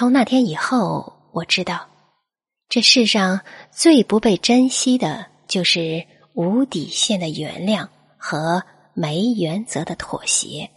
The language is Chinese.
从那天以后我知道这世上最不被珍惜的就是无底线的原谅和没原则的妥协。